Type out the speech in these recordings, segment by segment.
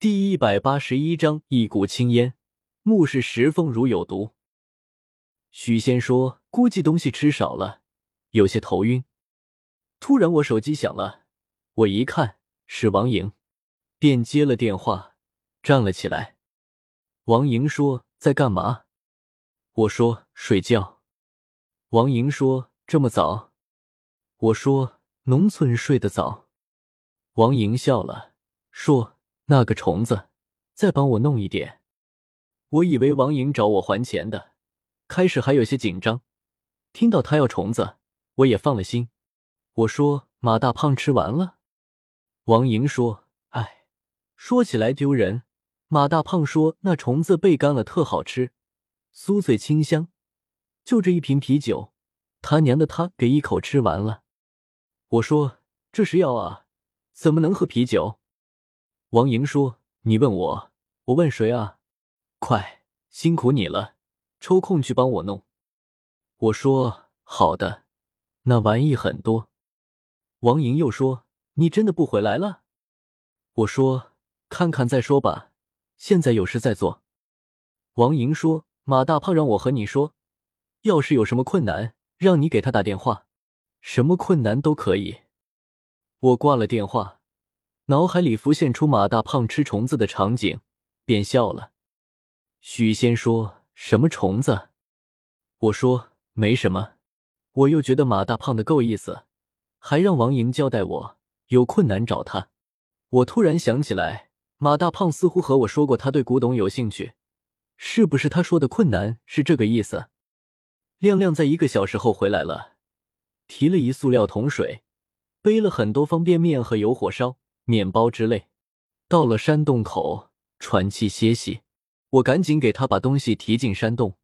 第一百八十一章一股青烟，目视石凤如有毒。许仙说：“估计东西吃少了，有些头晕。”突然，我手机响了，我一看是王莹，便接了电话，站了起来。王莹说：“在干嘛？”我说：“睡觉。”王莹说：“这么早？”我说：“农村睡得早。”王莹笑了，说。那个虫子，再帮我弄一点。我以为王莹找我还钱的，开始还有些紧张。听到他要虫子，我也放了心。我说：“马大胖吃完了。”王莹说：“哎，说起来丢人。”马大胖说：“那虫子被干了，特好吃，酥脆清香。就这一瓶啤酒，他娘的，他给一口吃完了。”我说：“这是药啊，怎么能喝啤酒？”王莹说：“你问我，我问谁啊？快，辛苦你了，抽空去帮我弄。”我说：“好的。”那玩意很多。王莹又说：“你真的不回来了？”我说：“看看再说吧，现在有事在做。”王莹说：“马大胖让我和你说，要是有什么困难，让你给他打电话，什么困难都可以。”我挂了电话。脑海里浮现出马大胖吃虫子的场景，便笑了。许仙说：“什么虫子？”我说：“没什么。”我又觉得马大胖的够意思，还让王莹交代我有困难找他。我突然想起来，马大胖似乎和我说过他对古董有兴趣，是不是他说的困难是这个意思？亮亮在一个小时后回来了，提了一塑料桶水，背了很多方便面和油火烧。面包之类，到了山洞口喘气歇息，我赶紧给他把东西提进山洞，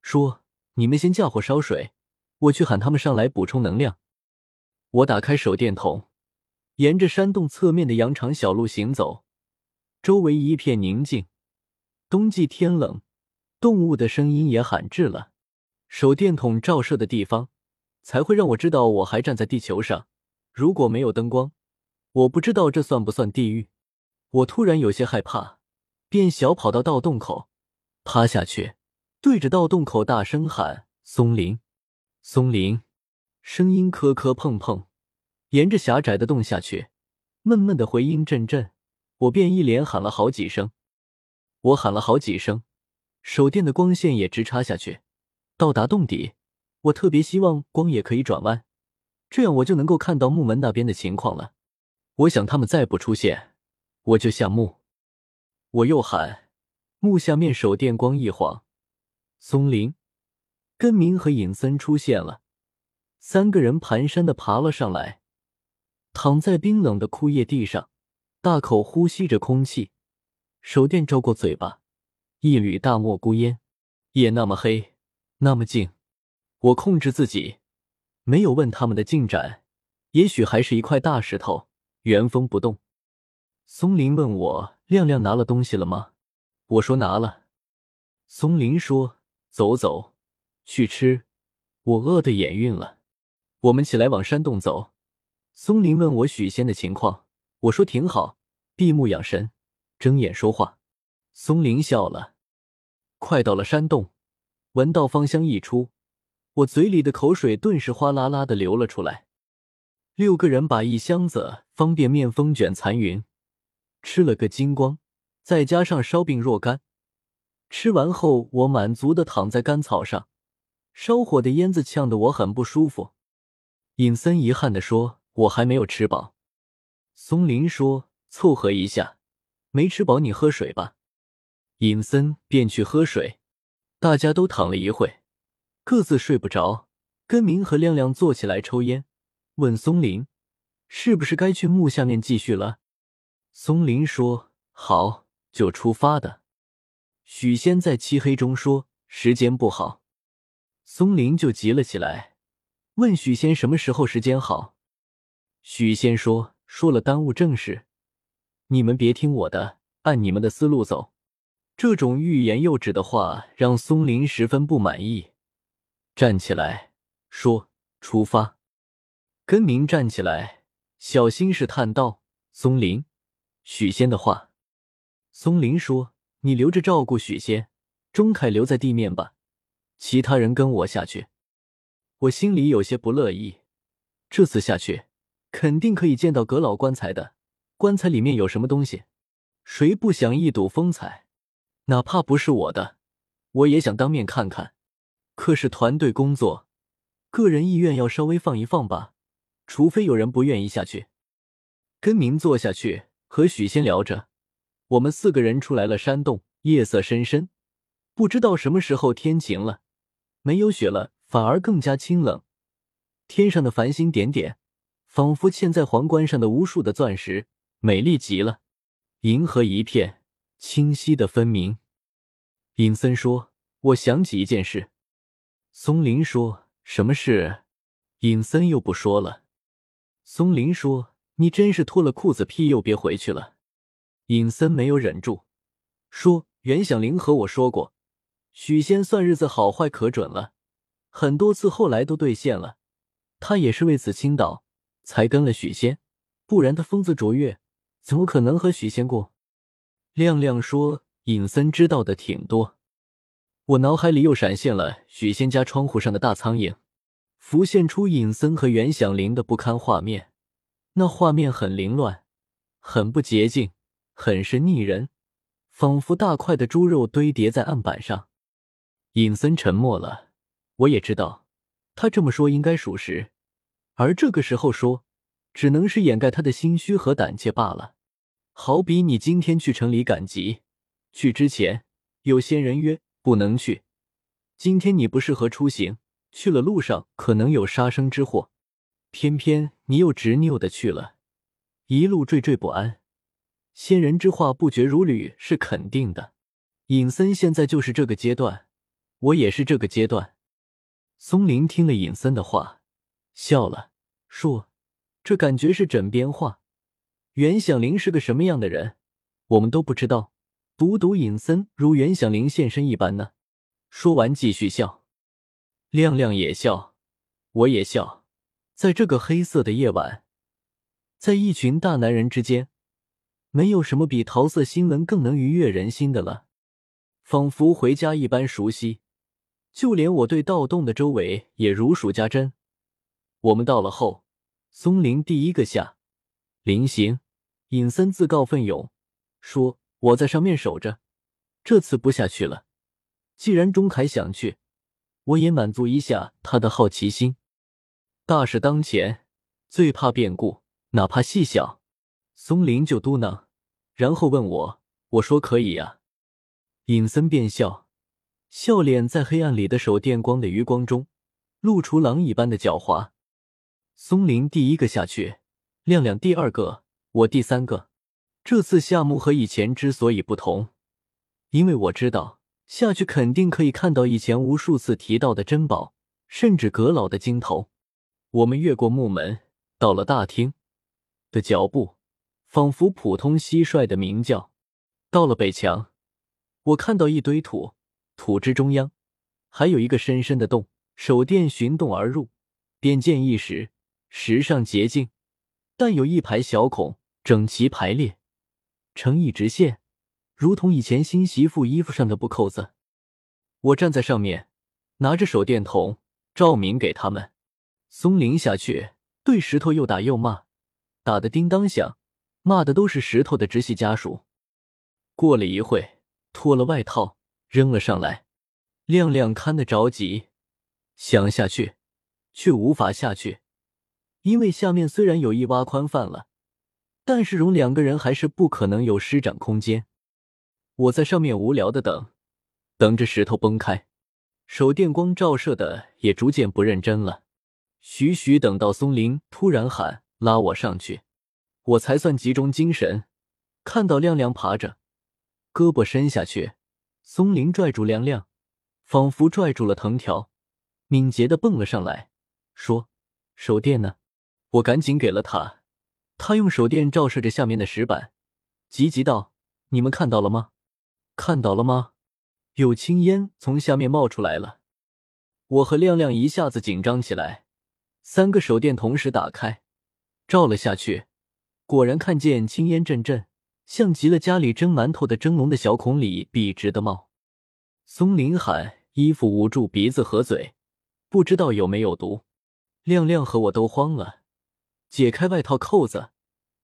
说：“你们先架火烧水，我去喊他们上来补充能量。”我打开手电筒，沿着山洞侧面的羊肠小路行走，周围一片宁静。冬季天冷，动物的声音也罕至了。手电筒照射的地方，才会让我知道我还站在地球上。如果没有灯光，我不知道这算不算地狱，我突然有些害怕，便小跑到盗洞口，趴下去，对着盗洞口大声喊：“松林，松林！”声音磕磕碰碰，沿着狭窄的洞下去，闷闷的回音阵阵。我便一连喊了好几声，我喊了好几声，手电的光线也直插下去，到达洞底。我特别希望光也可以转弯，这样我就能够看到木门那边的情况了。我想他们再不出现，我就下墓。我又喊，墓下面手电光一晃，松林、根明和尹森出现了，三个人蹒跚的爬了上来，躺在冰冷的枯叶地上，大口呼吸着空气。手电照过嘴巴，一缕大漠孤烟。夜那么黑，那么静，我控制自己，没有问他们的进展。也许还是一块大石头。原封不动。松林问我：“亮亮拿了东西了吗？”我说：“拿了。”松林说：“走走，去吃。”我饿得眼晕了。我们起来往山洞走。松林问我许仙的情况，我说：“挺好，闭目养神，睁眼说话。”松林笑了。快到了山洞，闻到芳香溢出，我嘴里的口水顿时哗啦啦的流了出来。六个人把一箱子方便面风卷残云吃了个精光，再加上烧饼若干。吃完后，我满足的躺在干草上，烧火的烟子呛得我很不舒服。尹森遗憾的说：“我还没有吃饱。”松林说：“凑合一下，没吃饱你喝水吧。”尹森便去喝水。大家都躺了一会，各自睡不着。根明和亮亮坐起来抽烟。问松林：“是不是该去墓下面继续了？”松林说：“好，就出发的。”许仙在漆黑中说：“时间不好。”松林就急了起来，问许仙：“什么时候时间好？”许仙说：“说了耽误正事，你们别听我的，按你们的思路走。”这种欲言又止的话让松林十分不满意，站起来说：“出发。”根明站起来，小心试探道：“松林，许仙的话。”松林说：“你留着照顾许仙，钟凯留在地面吧，其他人跟我下去。”我心里有些不乐意，这次下去肯定可以见到阁老棺材的，棺材里面有什么东西，谁不想一睹风采？哪怕不是我的，我也想当面看看。可是团队工作，个人意愿要稍微放一放吧，除非有人不愿意下去。跟明坐下去和许仙聊着，我们四个人出来了山洞，夜色深深，不知道什么时候天晴了，没有雪了，反而更加清冷。天上的繁星点点，仿佛嵌在皇冠上的无数的钻石，美丽极了。银河一片，清晰的分明。尹森说：“我想起一件事。”松林说：“什么事？”尹森又不说了。松林说：“你真是脱了裤子屁又别回去了。”尹森没有忍住，说：“袁响铃和我说过，许仙算日子好坏可准了，很多次后来都兑现了。他也是为此倾倒，才跟了许仙，不然他风姿卓越，怎么可能和许仙过？”亮亮说：“尹森知道的挺多。”我脑海里又闪现了许仙家窗户上的大苍蝇，浮现出尹森和袁响铃的不堪画面。那画面很凌乱，很不洁净，很是腻人，仿佛大块的猪肉堆叠在案板上。尹森沉默了，我也知道他这么说应该属实，而这个时候说，只能是掩盖他的心虚和胆怯罢了。好比你今天去城里赶集，去之前有仙人约。不能去，今天你不适合出行，去了路上可能有杀生之祸，偏偏你又执拗的去了，一路惴惴不安。仙人之话不绝如缕是肯定的，尹森现在就是这个阶段，我也是这个阶段。松林听了尹森的话，笑了，说：“这感觉是枕边话。袁响铃是个什么样的人，我们都不知道。”独独尹森如袁响铃现身一般呢。说完，继续笑。亮亮也笑，我也笑。在这个黑色的夜晚，在一群大男人之间，没有什么比桃色新闻更能愉悦人心的了。仿佛回家一般熟悉，就连我对盗洞的周围也如数家珍。我们到了后，松林第一个下，临行，尹森自告奋勇说。我在上面守着，这次不下去了。既然钟凯想去，我也满足一下他的好奇心。大事当前，最怕变故，哪怕细小。松林就嘟囔，然后问我，我说可以呀。尹森便笑，笑脸在黑暗里的手电光的余光中，露出狼一般的狡猾。松林第一个下去，亮亮第二个，我第三个。这次夏目和以前之所以不同，因为我知道下去肯定可以看到以前无数次提到的珍宝，甚至阁老的金头。我们越过木门，到了大厅，的脚步仿佛普通蟋蟀的鸣叫。到了北墙，我看到一堆土，土之中央还有一个深深的洞，手电寻洞而入，便见一石，石上洁净，但有一排小孔，整齐排列。成一直线，如同以前新媳妇衣服上的布扣子。我站在上面，拿着手电筒照明给他们。松林下去，对石头又打又骂，打得叮当响，骂的都是石头的直系家属。过了一会，脱了外套扔了上来。亮亮看得着急，想下去，却无法下去，因为下面虽然有一挖宽泛了。但是容两个人还是不可能有施展空间。我在上面无聊的等，等着石头崩开，手电光照射的也逐渐不认真了。徐徐等到松林突然喊拉我上去，我才算集中精神，看到亮亮爬着，胳膊伸下去，松林拽住亮亮，仿佛拽住了藤条，敏捷的蹦了上来，说：“手电呢？”我赶紧给了他。他用手电照射着下面的石板，急急道：“你们看到了吗？看到了吗？有青烟从下面冒出来了。”我和亮亮一下子紧张起来，三个手电同时打开，照了下去，果然看见青烟阵阵，像极了家里蒸馒头的蒸笼的小孔里笔直的冒。松林喊：“衣服捂住鼻子和嘴，不知道有没有毒。”亮亮和我都慌了，解开外套扣子，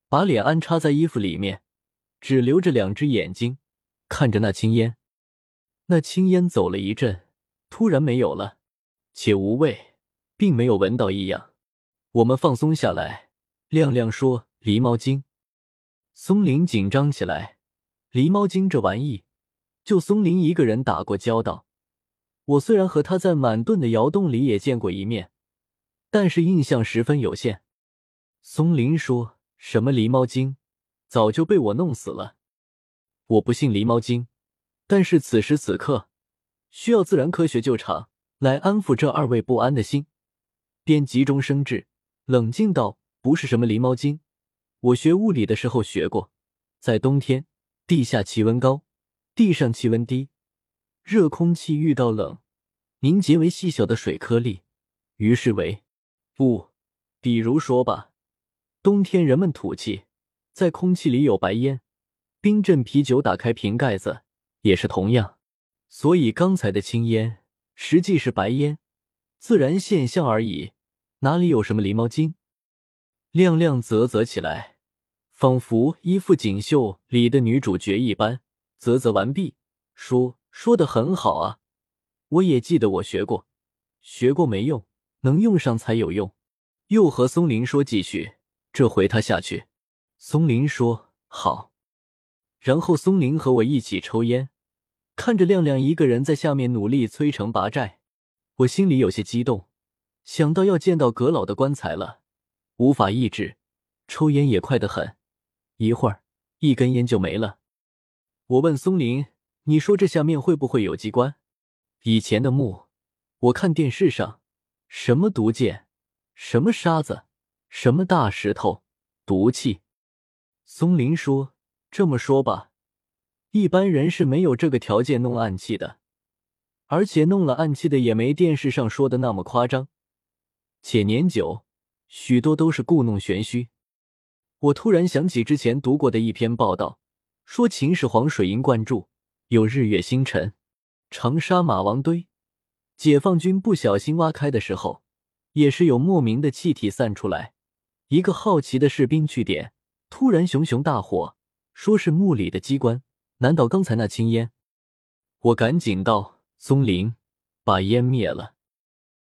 把脸安插在衣服里面，只留着两只眼睛看着那青烟。那青烟走了一阵，突然没有了，且无味，并没有闻到异样。我们放松下来，亮亮说：“狸猫精。”松林紧张起来，狸猫精这玩意，就松林一个人打过交道。我虽然和他在满盾的窑洞里也见过一面，但是印象十分有限。松林说什么狸猫精，早就被我弄死了。我不信狸猫精，但是此时此刻，需要自然科学救场来安抚这二位不安的心。便急中生智，冷静道：“不是什么狸猫精。”我学物理的时候学过，在冬天，地下气温高，地上气温低，热空气遇到冷，凝结为细小的水颗粒，于是为雾。比如说吧，冬天人们吐气，在空气里有白烟，冰镇啤酒打开瓶盖子也是同样，所以刚才的青烟实际是白烟，自然现象而已，哪里有什么狸猫精？亮亮啧啧起来，仿佛一副锦绣里的女主角一般。啧啧完毕，说：“说的很好啊，我也记得我学过，学过没用，能用上才有用。”又和松林说：“继续，这回他下去。”松林说：“好。”然后松林和我一起抽烟，看着亮亮一个人在下面努力摧城拔寨，我心里有些激动，想到要见到阁老的棺材了。无法抑制，抽烟也快得很，一会儿一根烟就没了。我问松林：“你说这下面会不会有机关？”以前的墓，我看电视上，什么毒箭，什么沙子，什么大石头，毒气。松林说：“这么说吧，一般人是没有这个条件弄暗器的，而且弄了暗器的也没电视上说的那么夸张，且年久。”许多都是故弄玄虚。我突然想起之前读过的一篇报道，说秦始皇水银灌注，有日月星辰、长沙马王堆，解放军不小心挖开的时候，也是有莫名的气体散出来。一个好奇的士兵去点，突然熊熊大火，说是墓里的机关。难道刚才那青烟？我赶紧道：“松林，把烟灭了。”